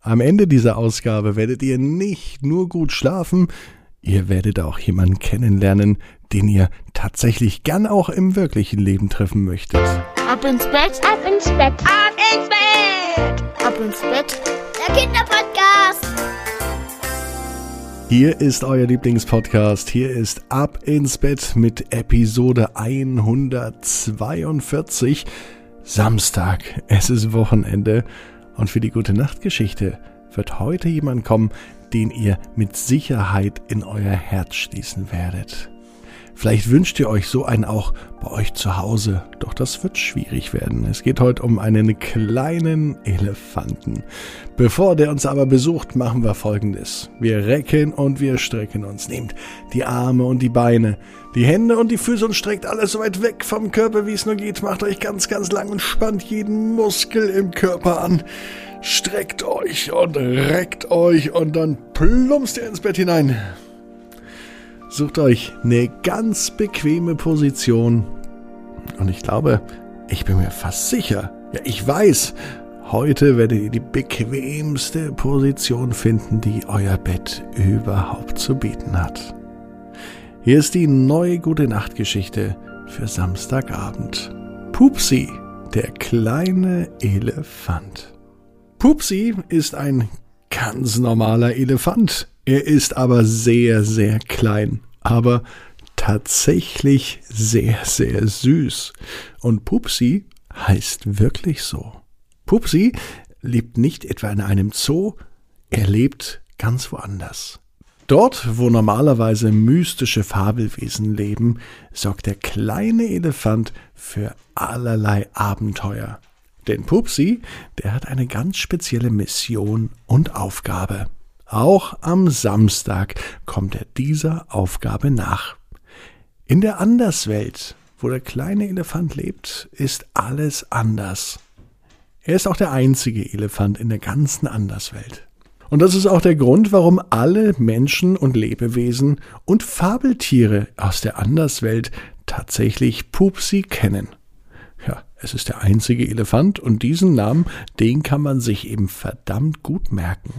Am Ende dieser Ausgabe werdet ihr nicht nur gut schlafen, ihr werdet auch jemanden kennenlernen, den ihr tatsächlich gern auch im wirklichen Leben treffen möchtet. Ab ins Bett, ab ins Bett, ab ins Bett, ab ins Bett. Der Kinderpodcast. Hier ist euer Lieblingspodcast. Hier ist Ab ins Bett mit Episode 142. Samstag. Es ist Wochenende. Und für die gute Nachtgeschichte wird heute jemand kommen, den ihr mit Sicherheit in euer Herz schließen werdet. Vielleicht wünscht ihr euch so einen auch bei euch zu Hause, doch das wird schwierig werden. Es geht heute um einen kleinen Elefanten. Bevor der uns aber besucht, machen wir folgendes. Wir recken und wir strecken uns. Nehmt die Arme und die Beine, die Hände und die Füße und streckt alles so weit weg vom Körper, wie es nur geht. Macht euch ganz, ganz lang und spannt jeden Muskel im Körper an. Streckt euch und reckt euch und dann plumpst ihr ins Bett hinein. Sucht euch eine ganz bequeme Position. Und ich glaube, ich bin mir fast sicher, ja, ich weiß, heute werdet ihr die bequemste Position finden, die euer Bett überhaupt zu bieten hat. Hier ist die neue gute Nachtgeschichte für Samstagabend. Pupsi, der kleine Elefant. Pupsi ist ein ganz normaler Elefant. Er ist aber sehr, sehr klein, aber tatsächlich sehr, sehr süß. Und Pupsi heißt wirklich so. Pupsi lebt nicht etwa in einem Zoo, er lebt ganz woanders. Dort, wo normalerweise mystische Fabelwesen leben, sorgt der kleine Elefant für allerlei Abenteuer. Denn Pupsi, der hat eine ganz spezielle Mission und Aufgabe. Auch am Samstag kommt er dieser Aufgabe nach. In der Anderswelt, wo der kleine Elefant lebt, ist alles anders. Er ist auch der einzige Elefant in der ganzen Anderswelt. Und das ist auch der Grund, warum alle Menschen und Lebewesen und Fabeltiere aus der Anderswelt tatsächlich Pupsi kennen. Ja, es ist der einzige Elefant und diesen Namen, den kann man sich eben verdammt gut merken.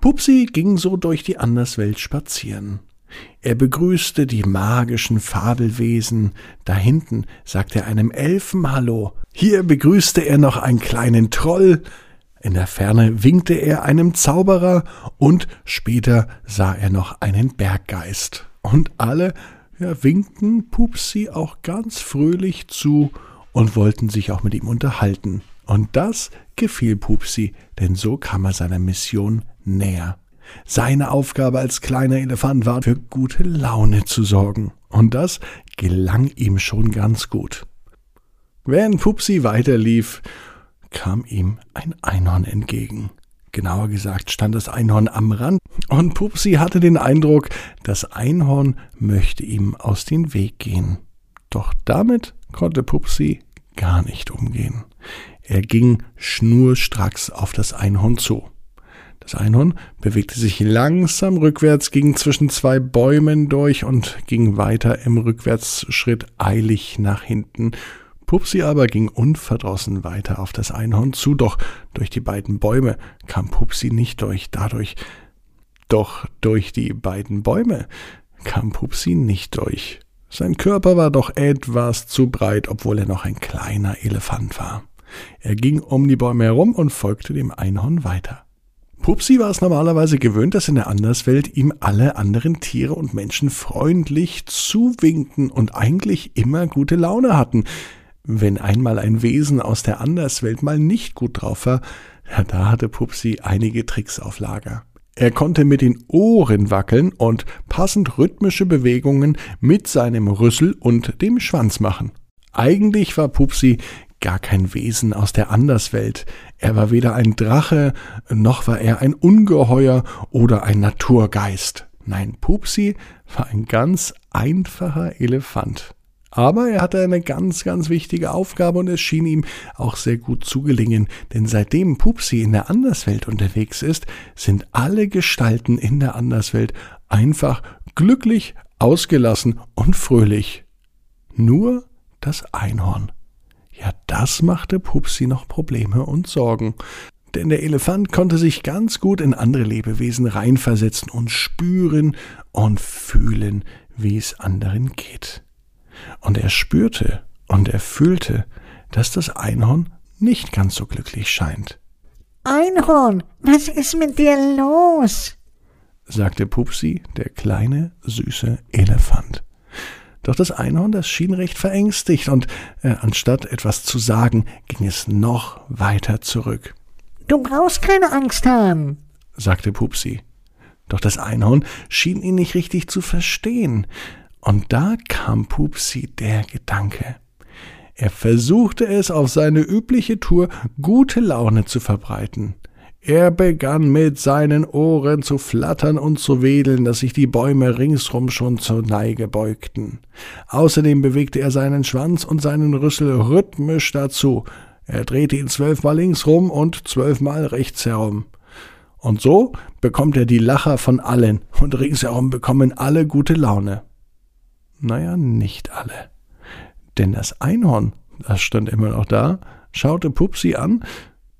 Pupsi ging so durch die Anderswelt spazieren. Er begrüßte die magischen Fabelwesen. Da hinten sagte er einem Elfen Hallo. Hier begrüßte er noch einen kleinen Troll. In der Ferne winkte er einem Zauberer und später sah er noch einen Berggeist. Und alle ja, winkten Pupsi auch ganz fröhlich zu und wollten sich auch mit ihm unterhalten. Und das gefiel Pupsi, denn so kam er seiner Mission näher. Seine Aufgabe als kleiner Elefant war, für gute Laune zu sorgen. Und das gelang ihm schon ganz gut. Während Pupsi weiterlief, kam ihm ein Einhorn entgegen. Genauer gesagt stand das Einhorn am Rand und Pupsi hatte den Eindruck, das Einhorn möchte ihm aus dem Weg gehen. Doch damit konnte Pupsi gar nicht umgehen. Er ging schnurstracks auf das Einhorn zu. Das Einhorn bewegte sich langsam rückwärts, ging zwischen zwei Bäumen durch und ging weiter im Rückwärtsschritt eilig nach hinten. Pupsi aber ging unverdrossen weiter auf das Einhorn zu, doch durch die beiden Bäume kam Pupsi nicht durch. Dadurch, doch durch die beiden Bäume kam Pupsi nicht durch. Sein Körper war doch etwas zu breit, obwohl er noch ein kleiner Elefant war. Er ging um die Bäume herum und folgte dem Einhorn weiter. Pupsi war es normalerweise gewöhnt, dass in der Anderswelt ihm alle anderen Tiere und Menschen freundlich zuwinkten und eigentlich immer gute Laune hatten. Wenn einmal ein Wesen aus der Anderswelt mal nicht gut drauf war, da hatte Pupsi einige Tricks auf Lager. Er konnte mit den Ohren wackeln und passend rhythmische Bewegungen mit seinem Rüssel und dem Schwanz machen. Eigentlich war Pupsi gar kein Wesen aus der Anderswelt. Er war weder ein Drache, noch war er ein Ungeheuer oder ein Naturgeist. Nein, Pupsi war ein ganz einfacher Elefant. Aber er hatte eine ganz, ganz wichtige Aufgabe und es schien ihm auch sehr gut zu gelingen, denn seitdem Pupsi in der Anderswelt unterwegs ist, sind alle Gestalten in der Anderswelt einfach glücklich, ausgelassen und fröhlich. Nur das Einhorn. Ja, das machte Pupsi noch Probleme und Sorgen. denn der Elefant konnte sich ganz gut in andere Lebewesen reinversetzen und spüren und fühlen, wie es anderen geht. Und er spürte und er fühlte, dass das Einhorn nicht ganz so glücklich scheint. Einhorn, was ist mit dir los? sagte Pupsi, der kleine, süße Elefant. Doch das Einhorn, das schien recht verängstigt, und äh, anstatt etwas zu sagen, ging es noch weiter zurück. Du brauchst keine Angst haben, sagte Pupsi. Doch das Einhorn schien ihn nicht richtig zu verstehen. Und da kam Pupsi der Gedanke. Er versuchte es auf seine übliche Tour, gute Laune zu verbreiten. Er begann mit seinen Ohren zu flattern und zu wedeln, dass sich die Bäume ringsrum schon zur Neige beugten. Außerdem bewegte er seinen Schwanz und seinen Rüssel rhythmisch dazu. Er drehte ihn zwölfmal links rum und zwölfmal rechts herum. Und so bekommt er die Lacher von allen, und ringsherum bekommen alle gute Laune. Naja, nicht alle. Denn das Einhorn, das stand immer noch da, schaute Pupsi an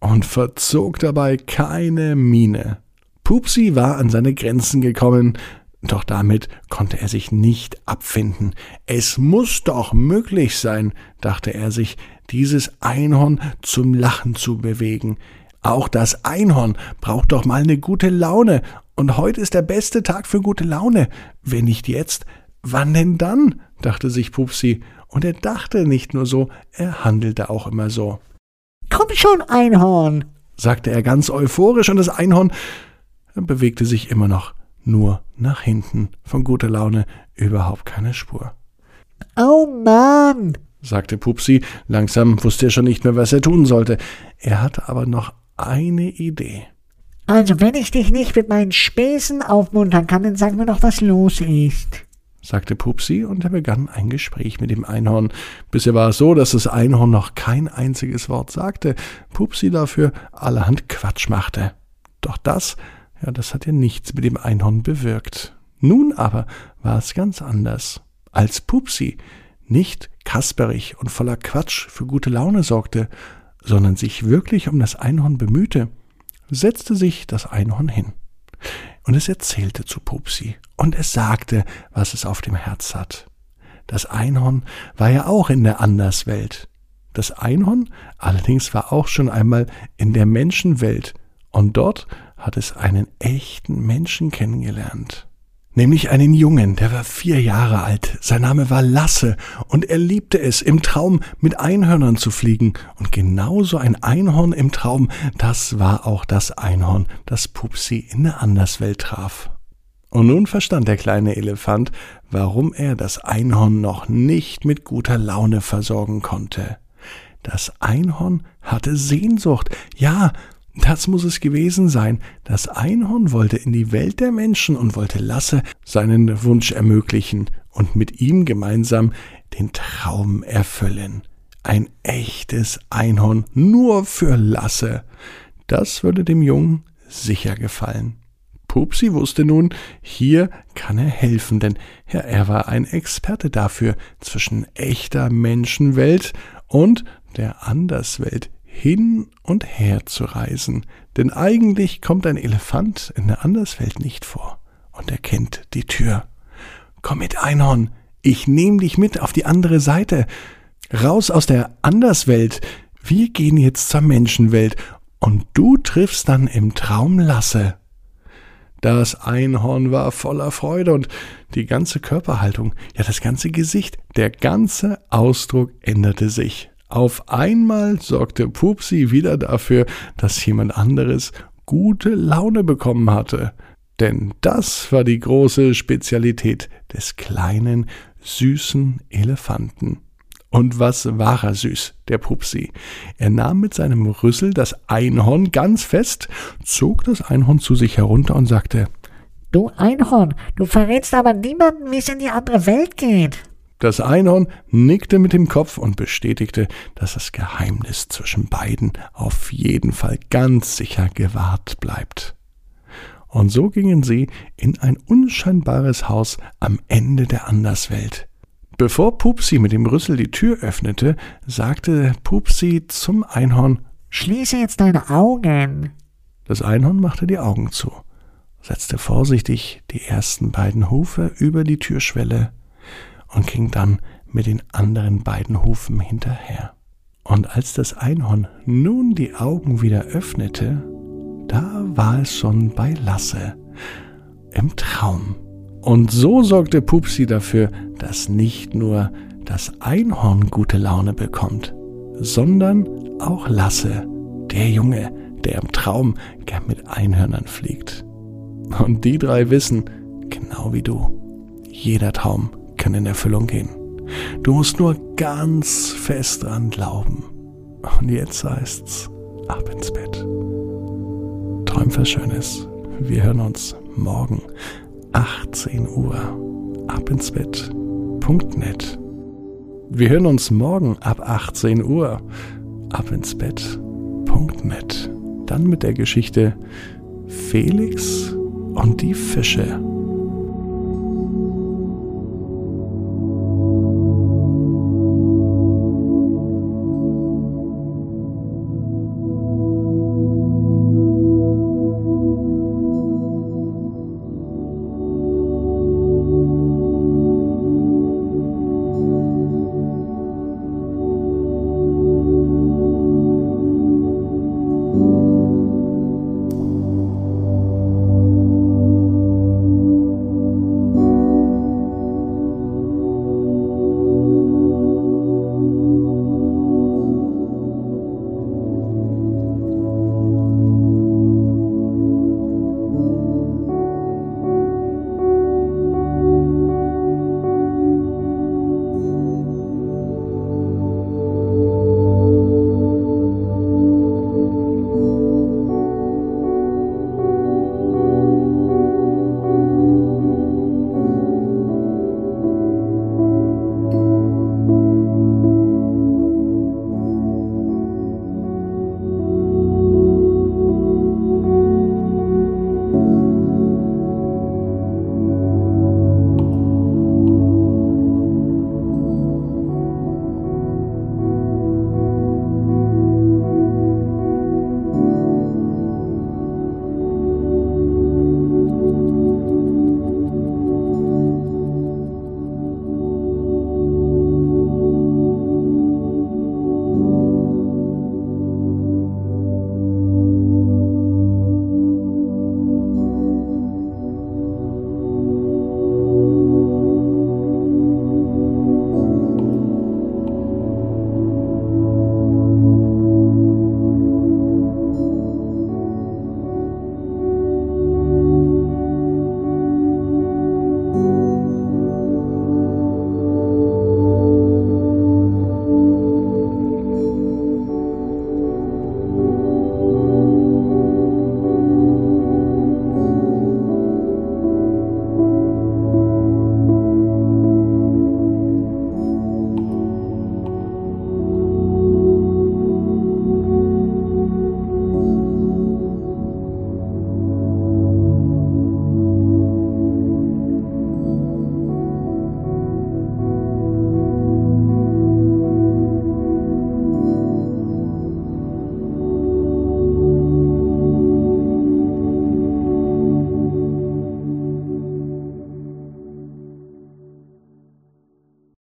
und verzog dabei keine Miene. Pupsi war an seine Grenzen gekommen, doch damit konnte er sich nicht abfinden. Es muss doch möglich sein, dachte er sich, dieses Einhorn zum Lachen zu bewegen. Auch das Einhorn braucht doch mal eine gute Laune, und heute ist der beste Tag für gute Laune. Wenn nicht jetzt, wann denn dann? dachte sich Pupsi, und er dachte nicht nur so, er handelte auch immer so. Komm schon, Einhorn, sagte er ganz euphorisch, und das Einhorn bewegte sich immer noch nur nach hinten, von guter Laune überhaupt keine Spur. Oh Mann, sagte Pupsi, langsam wusste er schon nicht mehr, was er tun sollte. Er hatte aber noch eine Idee. Also wenn ich dich nicht mit meinen Späßen aufmuntern kann, dann sag mir doch, was los ist sagte Pupsi, und er begann ein Gespräch mit dem Einhorn. Bisher war es so, dass das Einhorn noch kein einziges Wort sagte, Pupsi dafür allerhand Quatsch machte. Doch das, ja, das hat ja nichts mit dem Einhorn bewirkt. Nun aber war es ganz anders. Als Pupsi nicht kasperig und voller Quatsch für gute Laune sorgte, sondern sich wirklich um das Einhorn bemühte, setzte sich das Einhorn hin. Und es erzählte zu Pupsi und es sagte, was es auf dem Herz hat. Das Einhorn war ja auch in der Anderswelt. Das Einhorn allerdings war auch schon einmal in der Menschenwelt und dort hat es einen echten Menschen kennengelernt nämlich einen Jungen, der war vier Jahre alt, sein Name war Lasse, und er liebte es, im Traum mit Einhörnern zu fliegen, und genauso ein Einhorn im Traum, das war auch das Einhorn, das Pupsi in der Anderswelt traf. Und nun verstand der kleine Elefant, warum er das Einhorn noch nicht mit guter Laune versorgen konnte. Das Einhorn hatte Sehnsucht, ja, das muss es gewesen sein. Das Einhorn wollte in die Welt der Menschen und wollte Lasse seinen Wunsch ermöglichen und mit ihm gemeinsam den Traum erfüllen. Ein echtes Einhorn nur für Lasse. Das würde dem Jungen sicher gefallen. Pupsi wusste nun, hier kann er helfen, denn er war ein Experte dafür, zwischen echter Menschenwelt und der Anderswelt hin und her zu reisen, denn eigentlich kommt ein Elefant in der Anderswelt nicht vor und er kennt die Tür. Komm mit, Einhorn, ich nehm dich mit auf die andere Seite, raus aus der Anderswelt, wir gehen jetzt zur Menschenwelt und du triffst dann im Traum Lasse. Das Einhorn war voller Freude und die ganze Körperhaltung, ja das ganze Gesicht, der ganze Ausdruck änderte sich. Auf einmal sorgte Pupsi wieder dafür, dass jemand anderes gute Laune bekommen hatte. Denn das war die große Spezialität des kleinen, süßen Elefanten. Und was war er süß, der Pupsi? Er nahm mit seinem Rüssel das Einhorn ganz fest, zog das Einhorn zu sich herunter und sagte, Du Einhorn, du verrätst aber niemanden, wie es in die andere Welt geht. Das Einhorn nickte mit dem Kopf und bestätigte, dass das Geheimnis zwischen beiden auf jeden Fall ganz sicher gewahrt bleibt. Und so gingen sie in ein unscheinbares Haus am Ende der Anderswelt. Bevor Pupsi mit dem Rüssel die Tür öffnete, sagte Pupsi zum Einhorn Schließe jetzt deine Augen. Das Einhorn machte die Augen zu, setzte vorsichtig die ersten beiden Hufe über die Türschwelle und ging dann mit den anderen beiden Hufen hinterher. Und als das Einhorn nun die Augen wieder öffnete, da war es schon bei Lasse im Traum. Und so sorgte Pupsi dafür, dass nicht nur das Einhorn gute Laune bekommt, sondern auch Lasse, der Junge, der im Traum gern mit Einhörnern fliegt. Und die drei wissen, genau wie du, jeder Traum kann in Erfüllung gehen. Du musst nur ganz fest dran glauben. Und jetzt heißt's, ab ins Bett. Träum was Schönes. Wir hören uns morgen 18 Uhr. Ab ins Bett.net. Wir hören uns morgen ab 18 Uhr. Ab ins Bett.net. Dann mit der Geschichte Felix und die Fische.